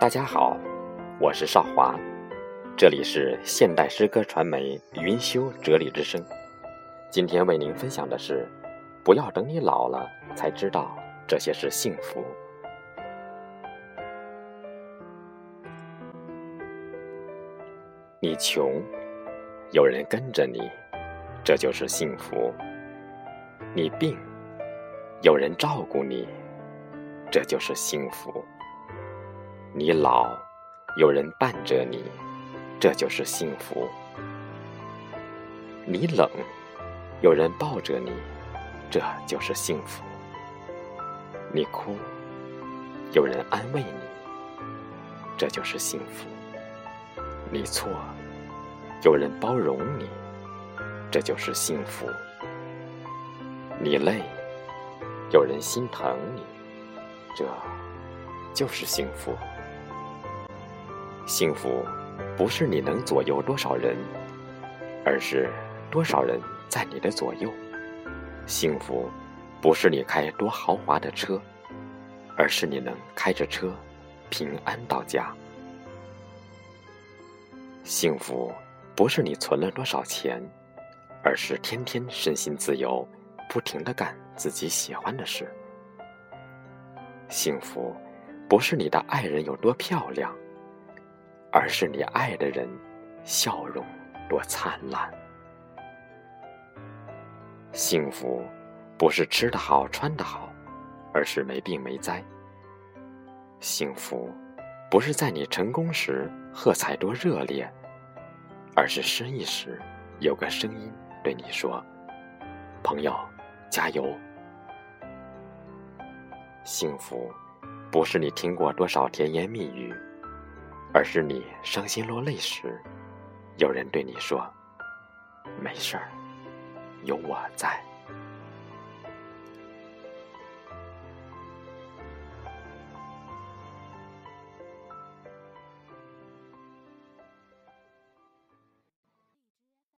大家好，我是少华，这里是现代诗歌传媒云修哲理之声。今天为您分享的是：不要等你老了才知道这些是幸福。你穷，有人跟着你，这就是幸福；你病，有人照顾你，这就是幸福。你老，有人伴着你，这就是幸福；你冷，有人抱着你，这就是幸福；你哭，有人安慰你，这就是幸福；你错，有人包容你，这就是幸福；你累，有人心疼你，这就是幸福。幸福，不是你能左右多少人，而是多少人在你的左右。幸福，不是你开多豪华的车，而是你能开着车平安到家。幸福，不是你存了多少钱，而是天天身心自由，不停的干自己喜欢的事。幸福，不是你的爱人有多漂亮。而是你爱的人，笑容多灿烂。幸福，不是吃得好穿得好，而是没病没灾。幸福，不是在你成功时喝彩多热烈，而是失意时有个声音对你说：“朋友，加油。”幸福，不是你听过多少甜言蜜语。而是你伤心落泪时，有人对你说：“没事儿，有我在。”